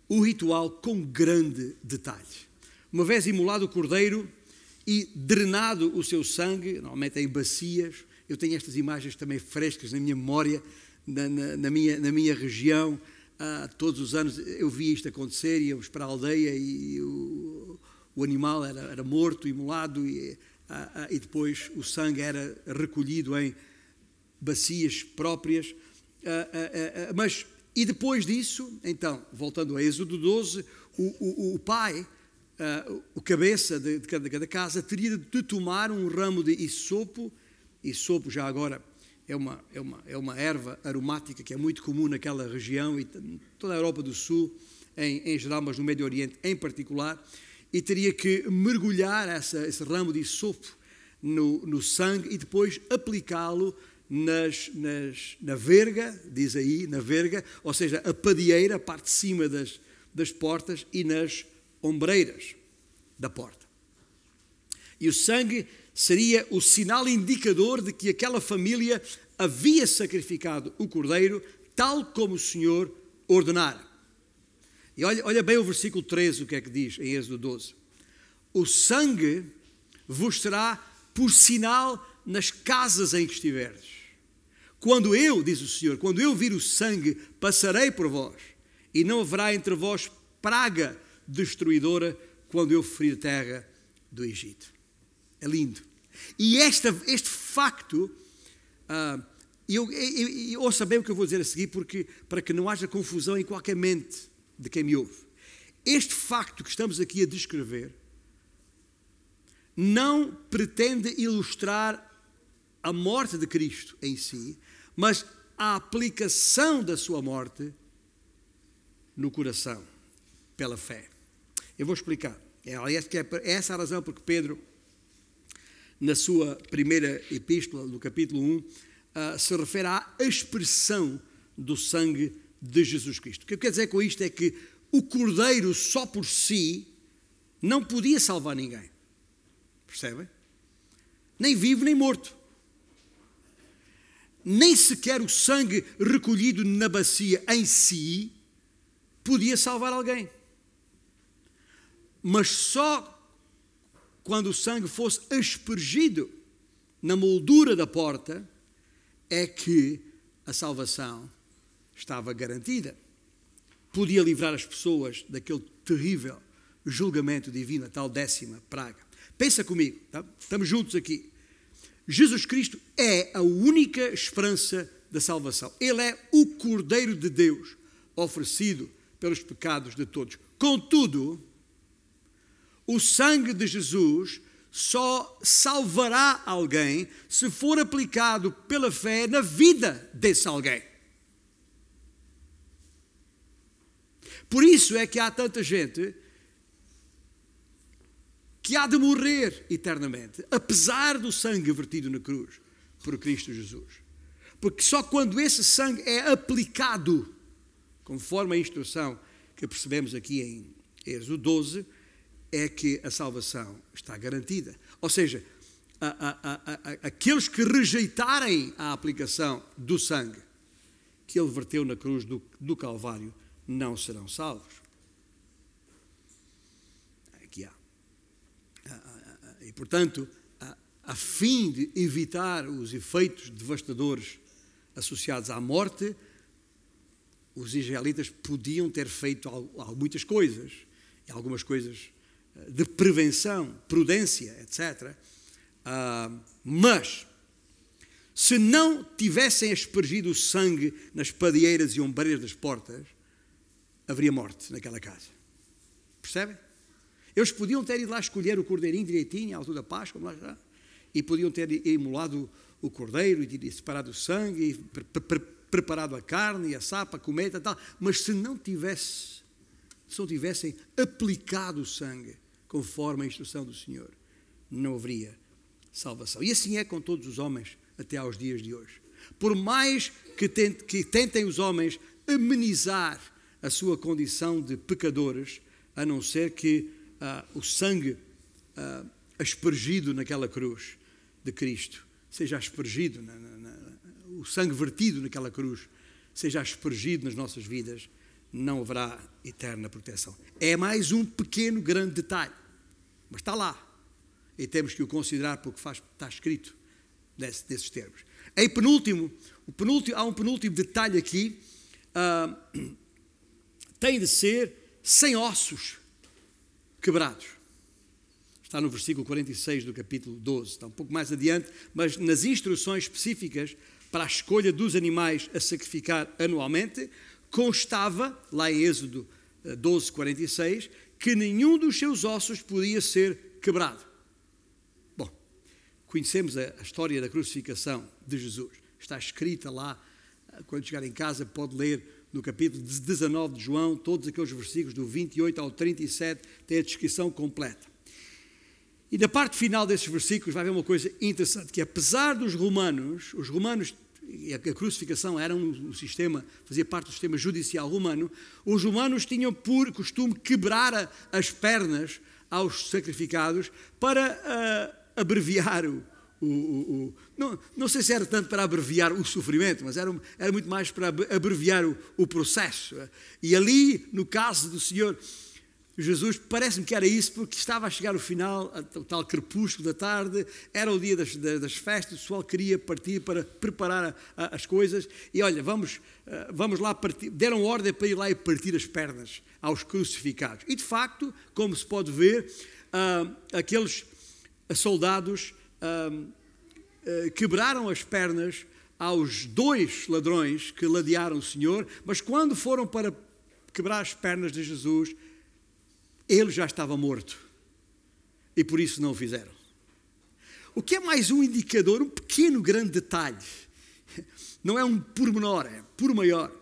o ritual com grande detalhe. Uma vez imolado o cordeiro e drenado o seu sangue, normalmente em bacias, eu tenho estas imagens também frescas na minha memória, na, na, na minha, na minha região. Ah, todos os anos eu via isto acontecer, íamos para a aldeia e o, o animal era, era morto, imolado, e, ah, ah, e depois o sangue era recolhido em bacias próprias. Ah, ah, ah, mas, e depois disso, então, voltando a Êxodo 12, o, o, o pai, o cabeça de, de, cada, de, cada, casa, teria de tomar um ramo de isopo, isopo já agora é uma, é, uma, é uma erva aromática que é muito comum naquela região e toda a Europa do Sul, em, em geral, mas no Médio Oriente em particular, e teria que mergulhar essa, esse ramo de isopo no, no sangue e depois aplicá-lo nas, nas, na verga, diz aí, na verga, ou seja, a padieira, a parte de cima das, das portas e nas ombreiras da porta. E o sangue seria o sinal indicador de que aquela família havia sacrificado o cordeiro, tal como o Senhor ordenara. E olha, olha bem o versículo 13, o que é que diz em Êxodo 12: O sangue vos será por sinal nas casas em que estiverdes. Quando eu, diz o Senhor, quando eu vir o sangue, passarei por vós, e não haverá entre vós praga destruidora quando eu ferir a terra do Egito. É lindo. E esta, este facto, uh, eu, eu, eu ouça bem o que eu vou dizer a seguir, porque, para que não haja confusão em qualquer mente de quem me ouve. Este facto que estamos aqui a descrever não pretende ilustrar a morte de Cristo em si, mas a aplicação da sua morte no coração, pela fé. Eu vou explicar. É, é, é essa a razão porque Pedro, na sua primeira epístola, no capítulo 1, uh, ah, se refere à expressão do sangue de Jesus Cristo. O que eu quero dizer com isto é que o cordeiro só por si não podia salvar ninguém. Percebem? Nem vivo nem morto nem sequer o sangue recolhido na bacia em si podia salvar alguém. Mas só quando o sangue fosse aspergido na moldura da porta é que a salvação estava garantida. Podia livrar as pessoas daquele terrível julgamento divino, a tal décima praga. Pensa comigo, tá? estamos juntos aqui. Jesus Cristo é a única esperança da salvação. Ele é o Cordeiro de Deus oferecido pelos pecados de todos. Contudo, o sangue de Jesus só salvará alguém se for aplicado pela fé na vida desse alguém. Por isso é que há tanta gente que há de morrer eternamente, apesar do sangue vertido na cruz por Cristo Jesus. Porque só quando esse sangue é aplicado, conforme a instrução que percebemos aqui em Êxodo 12, é que a salvação está garantida. Ou seja, a, a, a, aqueles que rejeitarem a aplicação do sangue que ele verteu na cruz do, do Calvário não serão salvos. E, portanto, a, fim de evitar os efeitos devastadores associados à morte, os israelitas podiam ter feito muitas coisas, e algumas coisas de prevenção, prudência, etc. Ah, mas, se não tivessem aspergido o sangue nas padeiras e ombreiras das portas, haveria morte naquela casa. Percebem? Eles podiam ter ido lá escolher o cordeirinho direitinho, à altura da Páscoa, lá e podiam ter imolado o cordeiro e separado o sangue, e pre pre preparado a carne e a sapa, a cometa e tal, mas se não tivesse, se não tivessem aplicado o sangue conforme a instrução do Senhor, não haveria salvação. E assim é com todos os homens até aos dias de hoje. Por mais que tentem, que tentem os homens amenizar a sua condição de pecadores, a não ser que ah, o sangue ah, aspergido naquela cruz de Cristo seja aspergido, na, na, na, o sangue vertido naquela cruz seja aspergido nas nossas vidas, não haverá eterna proteção. É mais um pequeno, grande detalhe, mas está lá. E temos que o considerar porque faz, está escrito nesse, nesses termos. Em penúltimo, penúltimo, há um penúltimo detalhe aqui, uh, tem de ser sem ossos quebrados. Está no versículo 46 do capítulo 12, está um pouco mais adiante, mas nas instruções específicas para a escolha dos animais a sacrificar anualmente, constava, lá em Êxodo 12, eh, 46, que nenhum dos seus ossos podia ser quebrado. Bom, conhecemos a, história da crucificação de Jesus, está escrita lá, eh, quando chegar em casa pode ler no capítulo 19 de João, todos aqueles versículos do 28 ao 37, tem a descrição completa. E na parte final desses versículos vai haver uma coisa interessante, que apesar dos romanos, os romanos, e a crucificação era um, sistema, fazia parte do sistema judicial romano, os romanos tinham por costume quebrar as pernas aos sacrificados para uh, abreviar o, o, o, não, não, sei se era tanto para abreviar o sofrimento, mas era, era muito mais para abreviar o, o processo. E ali, no caso do Senhor, Jesus, parece-me que era isso, porque estava a chegar o final, o tal crepúsculo da tarde, era o dia das, das festas, o pessoal queria partir para preparar a, a, as coisas, e olha, vamos, eh, vamos lá partir, deram ordem para ir lá e partir as pernas aos crucificados. E de facto, como se pode ver, uh, aqueles soldados uh, uh, quebraram as pernas aos dois ladrões que ladearam o Senhor, mas quando foram para quebrar as pernas de Jesus, ele já estava morto e por isso não o fizeram. O que é mais um indicador, um pequeno grande detalhe, não é um pormenor, é por maior,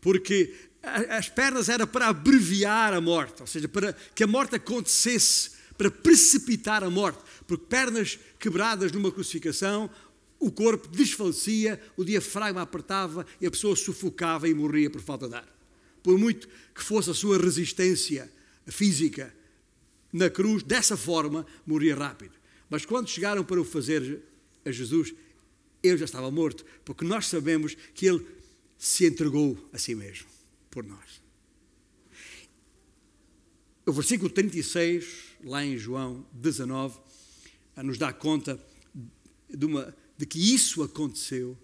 porque as pernas era para abreviar a morte, ou seja, para que a morte acontecesse, para precipitar a morte, porque pernas quebradas numa crucificação, o corpo desfalecia, o diafragma apertava e a pessoa sufocava e morria por falta de ar. Por muito que fosse a sua resistência física na cruz, dessa forma, morria rápido. Mas quando chegaram para o fazer a Jesus, ele já estava morto, porque nós sabemos que ele se entregou a si mesmo por nós. O versículo 36, lá em João 19, nos dá conta de, uma, de que isso aconteceu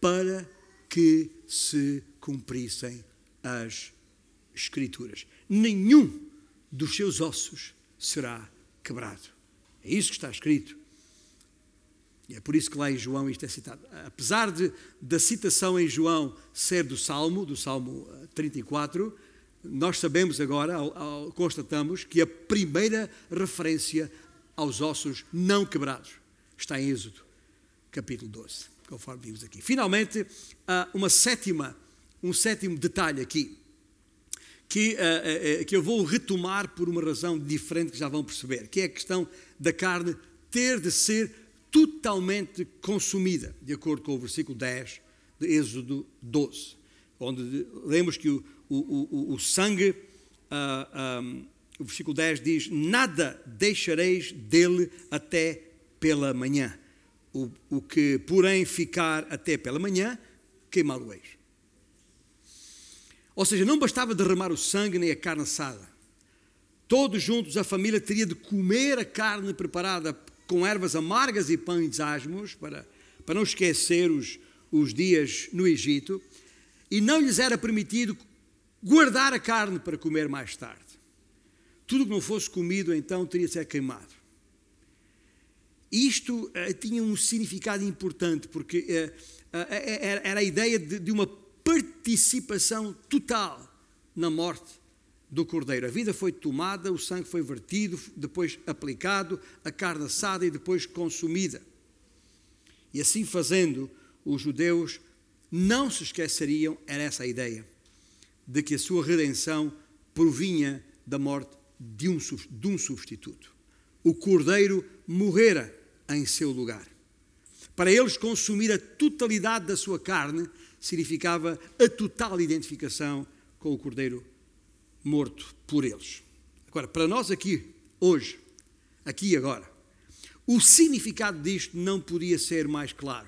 para que se cumprissem as Escrituras. Nenhum dos seus ossos será quebrado. É isso que está escrito. E é por isso que lá em João isto é citado. Apesar de, da citação em João ser do Salmo, do Salmo 34, eh, nós sabemos agora, constatamos, que a primeira referência aos ossos não quebrados está em Êxodo, capítulo 12, conforme vimos aqui. Finalmente, uma sétima, um sétimo detalhe aqui que, uh, uh, que eu vou retomar por uma razão diferente que já vão perceber, que é a questão da carne ter de ser totalmente consumida, de acordo com o versículo 10 de Êxodo 12, onde lemos que o, o, o, o sangue, uh, um, o versículo 10 diz: Nada deixareis dele até pela manhã. O, o que, porém, ficar até pela manhã, queimá-lo-eis. Ou seja, não bastava derramar o sangue nem a carne assada. Todos juntos a família teria de comer a carne preparada com ervas amargas e pães asmos, para, para não esquecer os, os dias no Egito, e não lhes era permitido guardar a carne para comer mais tarde. Tudo que não fosse comido então teria de ser queimado. Isto uh, tinha um significado importante, porque uh, uh, era a ideia de, de uma participação total na morte do cordeiro. A vida foi tomada, o sangue foi vertido, depois aplicado, a carne assada e depois consumida. E assim fazendo, os judeus não se esqueceriam, era essa a ideia, de que a sua redenção provinha da morte de um, de um substituto. O cordeiro morrera em seu lugar. Para eles consumir a totalidade da sua carne significava a total identificação com o cordeiro morto por eles. Agora, para nós aqui, hoje, aqui e agora, o significado disto não podia ser mais claro.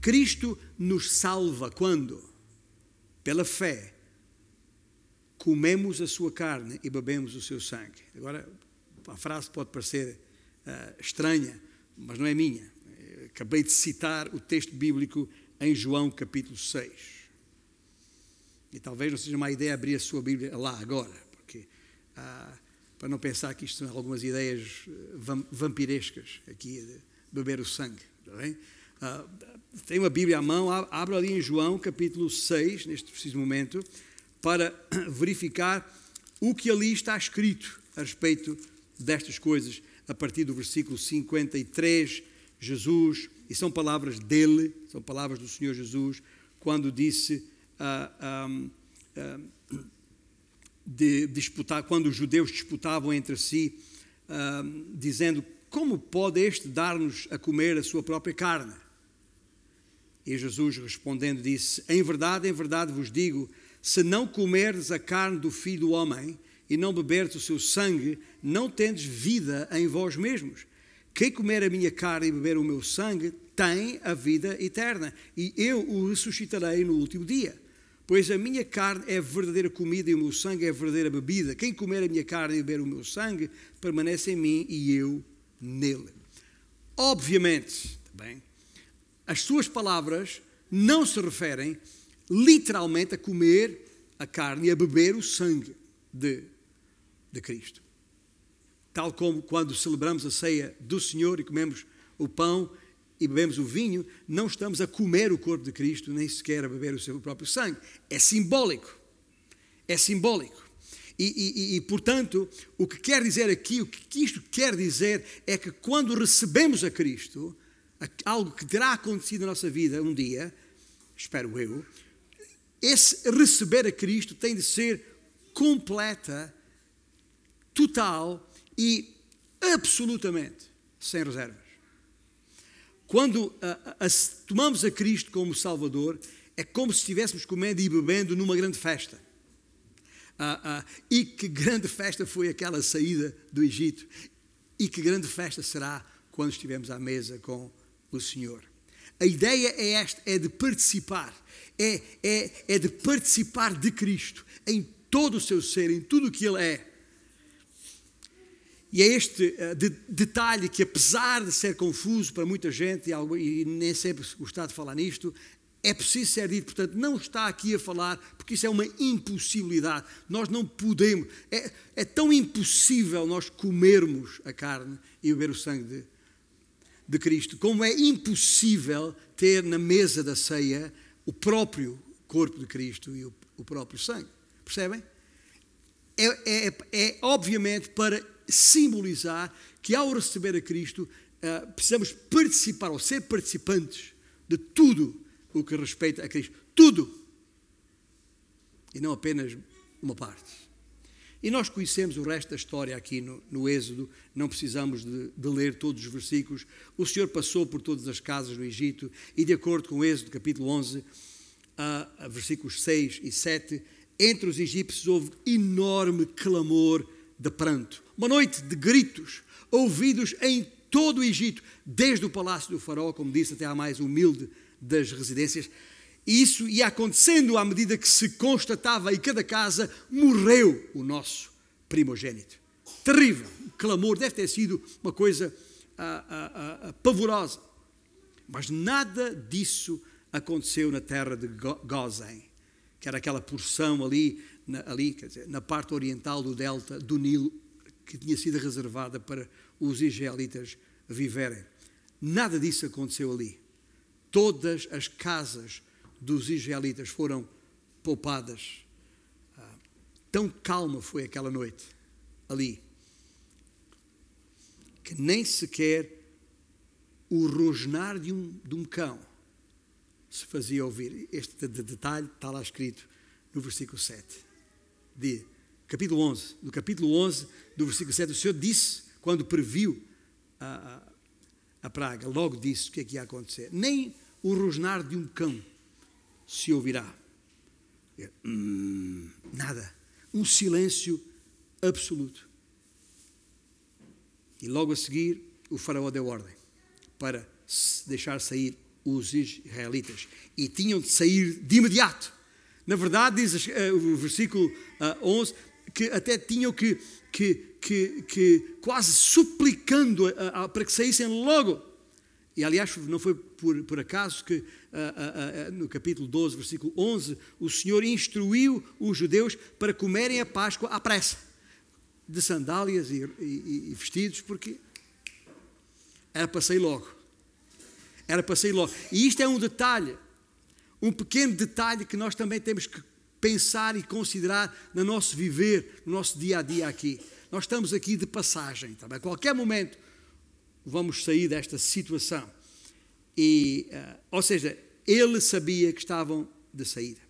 Cristo nos salva quando? Pela fé, comemos a sua carne e bebemos o seu sangue. Agora, a frase pode parecer uh, estranha, mas não é minha. Acabei de citar o texto bíblico em João capítulo 6. E talvez não seja uma ideia abrir a sua Bíblia lá agora, porque uh, para não pensar que isto são algumas ideias eh, vampirescas aqui de beber o sangue. Está bem? Uh, tem uma Bíblia à mão, abre ali em João capítulo 6, neste preciso momento, para [coughs] verificar o que ali está escrito a respeito destas coisas, a partir do versículo 53, Jesus, e são palavras dele, são palavras do Senhor Jesus, quando disse uh, um, uh, de disputar, quando os judeus disputavam entre si, uh, dizendo: Como pode este dar-nos a comer a sua própria carne? E Jesus respondendo disse: Em verdade, em verdade vos digo, se não comerdes a carne do filho do homem e não beberdes o seu sangue, não tendes vida em vós mesmos. Quem comer a minha carne e beber o meu sangue tem a vida eterna, e eu o ressuscitarei no último dia. Pois a minha carne é verdadeira comida e o meu sangue é verdadeira bebida. Quem comer a minha carne e beber o meu sangue permanece em mim e eu nele. Obviamente, bem, as suas palavras não se referem literalmente a comer a carne e a beber o sangue de, de Cristo. Tal como quando celebramos a ceia do Senhor e comemos o pão e bebemos o vinho, não estamos a comer o corpo de Cristo, nem sequer a beber o seu próprio sangue. É simbólico. É simbólico. E, e, e, portanto, o que quer dizer aqui, o que isto quer dizer é que quando recebemos a Cristo, algo que terá acontecido na nossa vida um dia, espero eu, esse receber a Cristo tem de ser completa, total e absolutamente sem reservas. Quando uh, uh, tomamos a Cristo como Salvador, é como se estivéssemos comendo e bebendo numa grande festa. Uh, e que grande festa foi aquela saída do Egito, e que grande festa será quando estivermos à mesa com o Senhor. A ideia é esta, é de participar, é, é, é de participar de Cristo em todo o seu ser, em tudo o que Ele é. E é este uh, de, detalhe que, apesar de ser confuso para muita gente, e, e nem sempre gostar de falar nisto, é preciso ser dito, portanto, não está aqui a falar, porque isso é uma impossibilidade. Nós não podemos, é, é tão impossível nós comermos a carne e beber o sangue de, de Cristo, como é impossível ter na mesa da ceia o próprio corpo de Cristo e o, o próprio sangue. Percebem? É, é, é, obviamente para simbolizar que ao receber a Cristo uh, precisamos participar ou ser participantes de tudo o que respeita a Cristo. Tudo! E não apenas uma parte. E nós conhecemos o resto da história aqui no, no Êxodo, não precisamos de, de, ler todos os versículos. O Senhor passou por todas as casas do Egito e, de acordo com o Êxodo, capítulo 11, a, a versículos 6 e 7, entre os egípcios houve enorme clamor de pranto. Uma noite de gritos, ouvidos em todo o Egito, desde o palácio do faraó, como disse, até à mais humilde das residências. E isso ia acontecendo à medida que se constatava em cada casa morreu o nosso primogênito. Terrível. O clamor deve ter sido uma coisa ah, ah, ah, ah pavorosa. Mas nada disso aconteceu na terra de Gozen, que era aquela porção ali, na, ali dizer, na parte oriental do delta do Nilo, que tinha sido reservada para os israelitas viverem. Nada disso aconteceu ali. Todas as casas dos israelitas foram poupadas. Ah, tão calma foi aquela noite ali, que nem sequer o rosnar de um, de um cão se fazia ouvir. Este detalhe está lá escrito no versículo 7, de capítulo 11. No capítulo 11, do versículo 7, o Senhor disse, quando previu a, a, a praga, logo disse o que é que ia acontecer. Nem o rosnar de um cão se ouvirá. Hum, nada. Um silêncio absoluto. E logo a seguir, o faraó deu ordem para deixar sair os israelitas. E tinham de sair de imediato. Na verdade, diz uh, o versículo uh, eh, 11 que até tinham que, que, que, que quase suplicando uh, para que saíssem logo. E aliás, não foi por, por acaso que no capítulo 12, versículo 11, o Senhor instruiu os judeus para comerem a Páscoa à pressa, de sandálias e, e, e vestidos, porque era para sair logo. Era para sair logo. E isto é um detalhe, um pequeno detalhe que nós também temos que pensar e considerar no nosso viver, no nosso dia a dia aqui. Nós estamos aqui de passagem, tá a qualquer momento vamos sair desta situação. E, uh, ou seja, ele sabia que estavam de saída.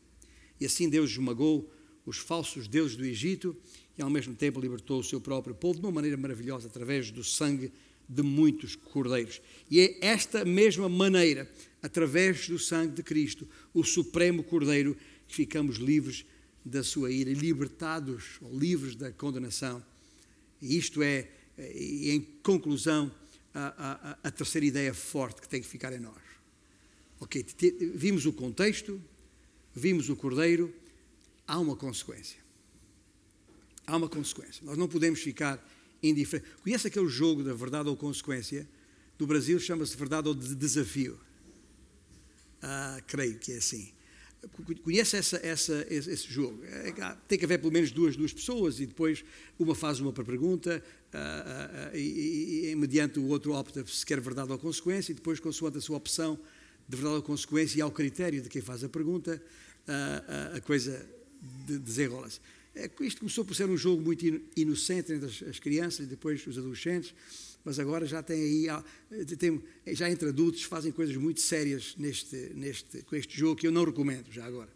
E assim Deus esmagou os falsos deuses do Egito e ao mesmo tempo libertou o seu próprio povo de uma maneira maravilhosa através do sangue de muitos cordeiros. E é esta mesma maneira, através do sangue de Cristo, o Supremo Cordeiro, ficamos livres da sua ira, libertados ou livres da condenação. E isto é, em conclusão, a, a, a terceira ideia forte que tem que ficar em nós. Ok, vimos o contexto, vimos o Cordeiro, há uma consequência. Há uma consequência. Nós não podemos ficar indiferente. Conhece aquele jogo da verdade ou consequência? Do Brasil chama-se verdade ou desafio. Ah, creio que é assim. Conhece essa, essa, esse jogo? É tem que haver pelo menos duas, duas pessoas e depois uma faz uma pergunta ah, ah, e, e, mediante o outro opta se quer verdade ou consequência e depois, consoante a sua opção de verdade ou consequência e ao critério de quem faz a pergunta, a coisa desenrola-se. É, isto começou por ser um jogo muito inocente entre as, as crianças e depois os adolescentes, mas agora já tem aí, tem, já entre adultos fazem coisas muito sérias neste, neste, com este jogo que eu não recomendo já agora.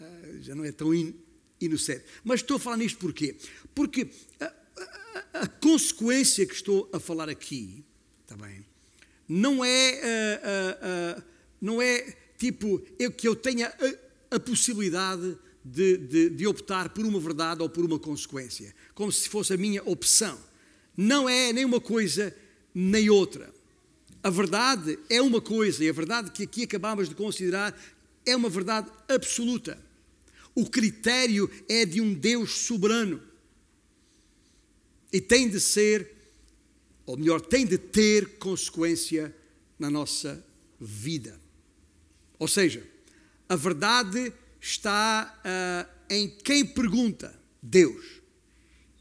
Ah, já não é tão in, inocente. Mas estou a falar nisto porquê? Porque a, a, a consequência que estou a falar aqui, está bem, não é, uh, uh, uh, não é tipo eu, que eu tenha a, a possibilidade de, de, de optar por uma verdade ou por uma consequência, como se fosse a minha opção. Não é nem uma coisa nem outra. A verdade é uma coisa, e a verdade que aqui acabamos de considerar é uma verdade absoluta. O critério é de um Deus soberano. E tem de ser, ou melhor, tem de ter consequência na nossa vida. Ou seja, a verdade está uh, em quem pergunta, Deus.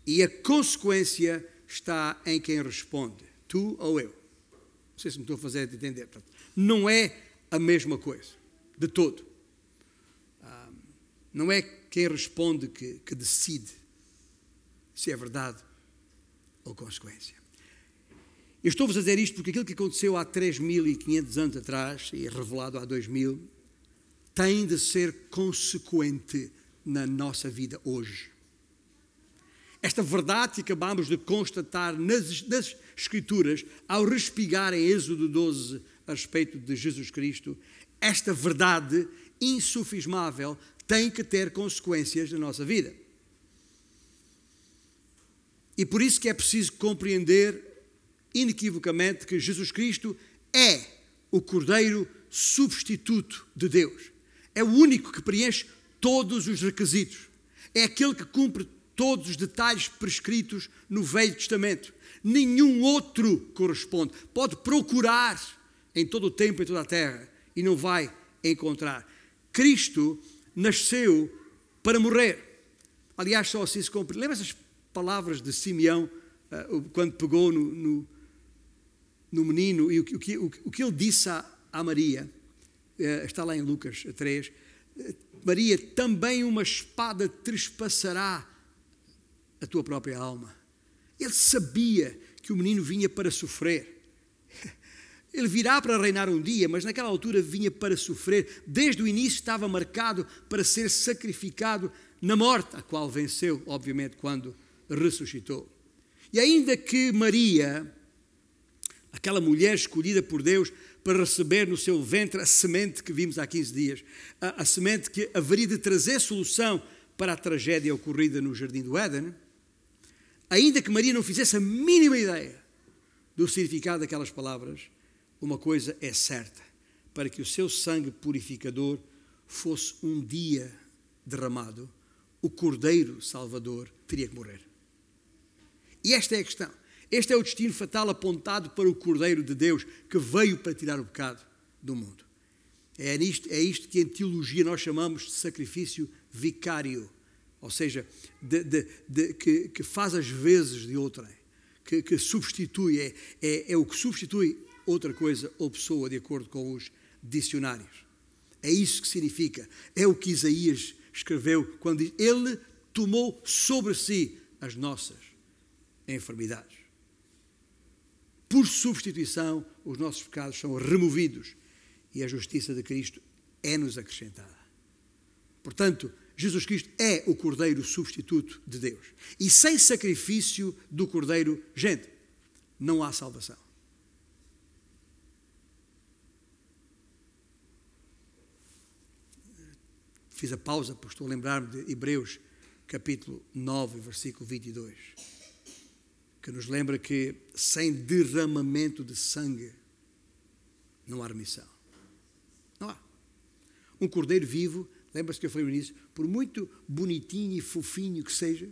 E a consequência está em quem responde, tu ou eu. Não sei se me estou a fazer entender. Não é a mesma coisa, de todo. Não é quem responde que, que decide se é verdade ou consequência. Eu estou-vos a dizer isto porque aquilo que aconteceu há 3.500 anos atrás e revelado há 2.000 tem de ser consequente na nossa vida hoje. Esta verdade que acabamos de constatar nas, nas Escrituras, ao respigar em Êxodo 12 a respeito de Jesus Cristo, esta verdade insufismável tem que ter consequências na nossa vida. E por isso que é preciso compreender inequivocamente que Jesus Cristo é o Cordeiro substituto de Deus. É o único que preenche todos os requisitos. É aquele que cumpre todos os detalhes prescritos no Velho Testamento. Nenhum outro corresponde. Pode procurar em todo o tempo e toda a terra e não vai encontrar. Cristo nasceu para morrer. Aliás, só assim se cumpre. Lembra essas palavras de Simeão uh, quando pegou no, no, no menino e o, o, o, o que ele disse a, a Maria? Eh, está lá em Lucas 3. Eh, Maria, também uma espada trespassará a tua própria alma. Ele sabia que o menino vinha para sofrer. [laughs] Ele virá para reinar um dia, mas naquela altura vinha para sofrer. Desde o início estava marcado para ser sacrificado na morte, a qual venceu, obviamente, quando ressuscitou. E ainda que Maria, aquela mulher escolhida por Deus, para receber no seu ventre a semente que vimos há 15 dias, a, a semente que haveria de trazer solução para a tragédia ocorrida no Jardim do Éden, ainda que Maria não fizesse a mínima ideia do significado daquelas palavras, uma coisa é certa: para que o seu sangue purificador fosse um dia derramado, o Cordeiro Salvador teria que morrer. E esta é a questão. Este é o destino fatal apontado para o Cordeiro de Deus que veio para tirar o pecado do mundo. É isto, é isto que em teologia nós chamamos de sacrifício vicário, ou seja, de, de, de, que, que, faz as vezes de outrem, que, que substitui, é, é, é o que substitui outra coisa ou pessoa, de acordo com os dicionários. É isso que significa. É o que Isaías escreveu quando diz: Ele tomou sobre si as nossas enfermidades. Por substituição, os nossos pecados são removidos e a justiça de Cristo é-nos acrescentada. Portanto, Jesus Cristo é o Cordeiro substituto de Deus. E sem sacrifício do Cordeiro, gente, não há salvação. Fiz a pausa, porque estou a lembrar-me de Hebreus, capítulo 9, versículo 22, que nos lembra que sem derramamento de sangue não há remissão. Não há. Um cordeiro vivo, lembra-se que eu falei início, por muito bonitinho e fofinho que seja,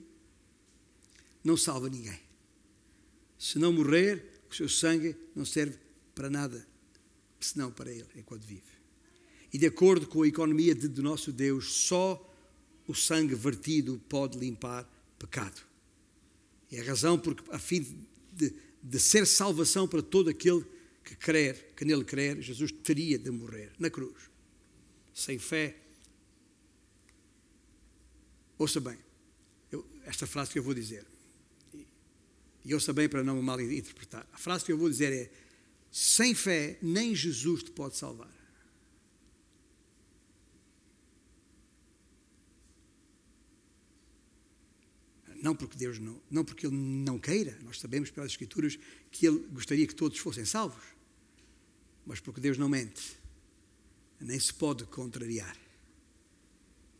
não salva ninguém. Se não morrer, o seu sangue não serve para nada, senão para ele, enquanto vive. E de acordo com a economia de, do nosso Deus, só o sangue vertido pode limpar pecado. E a razão porque, a fim de, de ser salvação para todo aquele que crer, que nele crer, Jesus teria de morrer na cruz. Sem fé. Ouça bem, eu, esta frase que eu vou dizer. E ouça bem para não me mal interpretar. A frase que eu vou dizer é: sem fé, nem Jesus te pode salvar. Não porque Deus não, não porque Ele não queira, nós sabemos pelas Escrituras que Ele gostaria que todos fossem salvos, mas porque Deus não mente, nem se pode contrariar,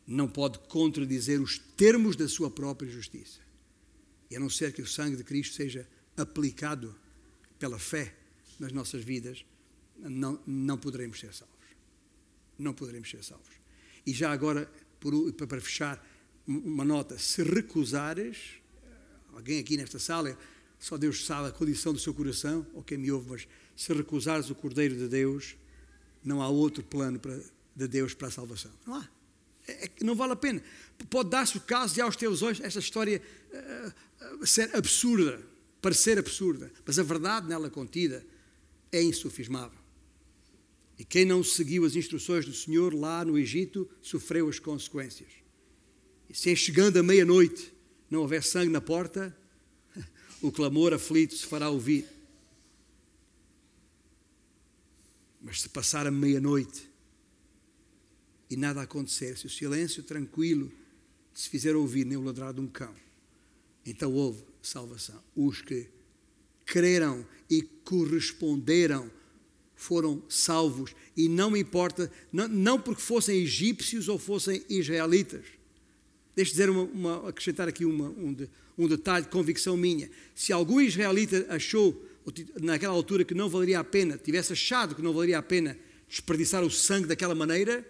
não pode contradizer os termos da sua própria justiça, e a não ser que o sangue de Cristo seja aplicado pela fé nas nossas vidas, não, não poderemos ser salvos. Não poderemos ser salvos. E já agora, por, para fechar, uma nota: se recusares, alguém aqui nesta sala, só Deus sabe a condição do seu coração, ou quem me ouve, mas se recusares o Cordeiro de Deus, não há outro plano para, de Deus para a salvação. Não há. É, é, não vale a pena. Pode dar-se o caso de aos teus olhos esta história uh, ser absurda, parecer absurda, mas a verdade nela contida é insufismável. E quem não seguiu as instruções do Senhor lá no Egito sofreu as consequências. E se chegando a meia-noite não houver sangue na porta, [laughs] o clamor aflito se fará ouvir. Mas se passar a meia-noite e nada acontecer, se o silêncio tranquilo se fizer ouvir nem o ladrar de um cão, então houve salvação. Os que creram e corresponderam foram salvos. E não importa, não, não porque fossem egípcios ou fossem israelitas Deixe dizer uma, uma, acrescentar aqui uma, um, de, um detalhe de convicção minha. Se algum israelita achou, naquela altura, que não valeria a pena, tivesse achado que não valeria a pena desperdiçar o sangue daquela maneira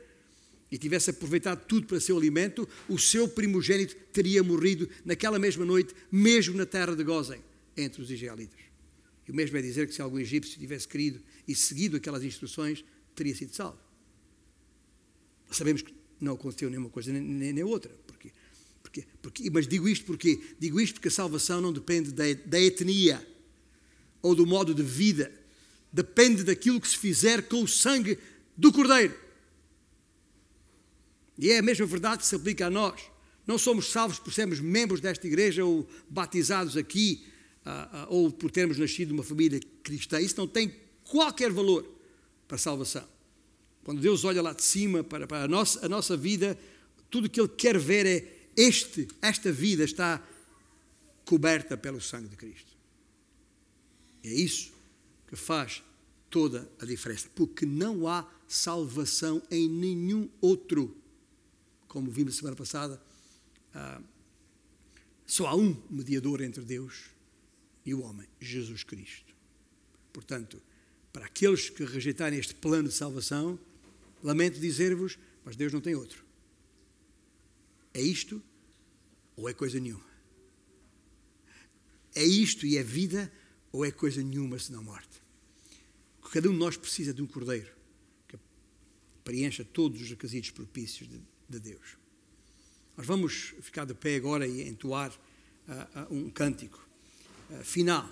e tivesse aproveitado tudo para seu alimento, o seu primogênito teria morrido naquela mesma noite, mesmo na terra de Gozem, entre os israelitas. E o mesmo é dizer que se algum egípcio tivesse querido e seguido aquelas instruções, teria sido salvo. Sabemos que não aconteceu nenhuma coisa nem, nem outra. Porque, porque, mas digo isto porque digo isto porque a salvação não depende da, da etnia ou do modo de vida, depende daquilo que se fizer com o sangue do Cordeiro. E é a mesma verdade que se aplica a nós. Não somos salvos por sermos membros desta igreja ou batizados aqui, uh, uh, ou por termos nascido numa família cristã. Isso não tem qualquer valor para a salvação. Quando Deus olha lá de cima para, a, nossa, a nossa vida, tudo o que Ele quer ver é este, esta vida está coberta pelo sangue de Cristo. É isso que faz toda a diferença, porque não há salvação em nenhum outro. Como vimos semana passada, ah, só há um mediador entre Deus e o homem, Jesus Cristo. Portanto, para aqueles que rejeitarem este plano de salvação, lamento dizer-vos, mas Deus não tem outro. É isto ou é coisa nenhuma? É isto e é vida ou é coisa nenhuma senão morte? Cada um de nós precisa de um cordeiro que preencha todos os requisitos propícios de, de Deus. Nós vamos ficar de pé agora e entoar uh, um cântico uh, final.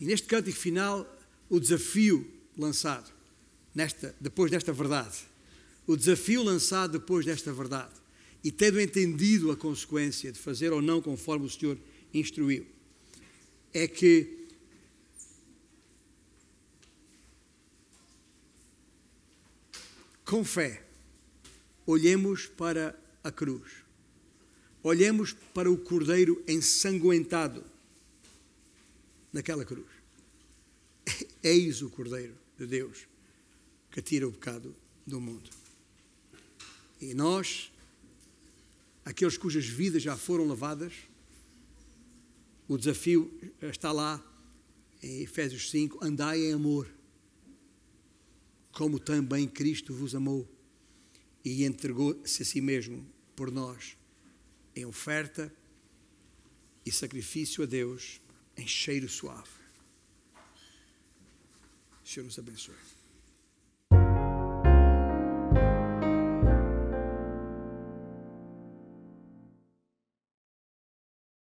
E neste cântico final, o desafio lançado, nesta, depois desta verdade, o desafio lançado depois desta verdade, e tendo entendido a consequência de fazer ou não conforme o Senhor instruiu, é que com fé olhemos para a cruz. Olhemos para o cordeiro ensanguentado naquela cruz. [laughs] Eis o cordeiro de Deus que tira o pecado do mundo. E nós, aqueles cujas vidas já foram lavadas, o desafio está lá em Efésios 5: andai em amor, como também Cristo vos amou e entregou-se a si mesmo por nós em oferta e sacrifício a Deus em cheiro suave. Senhor nos abençoe.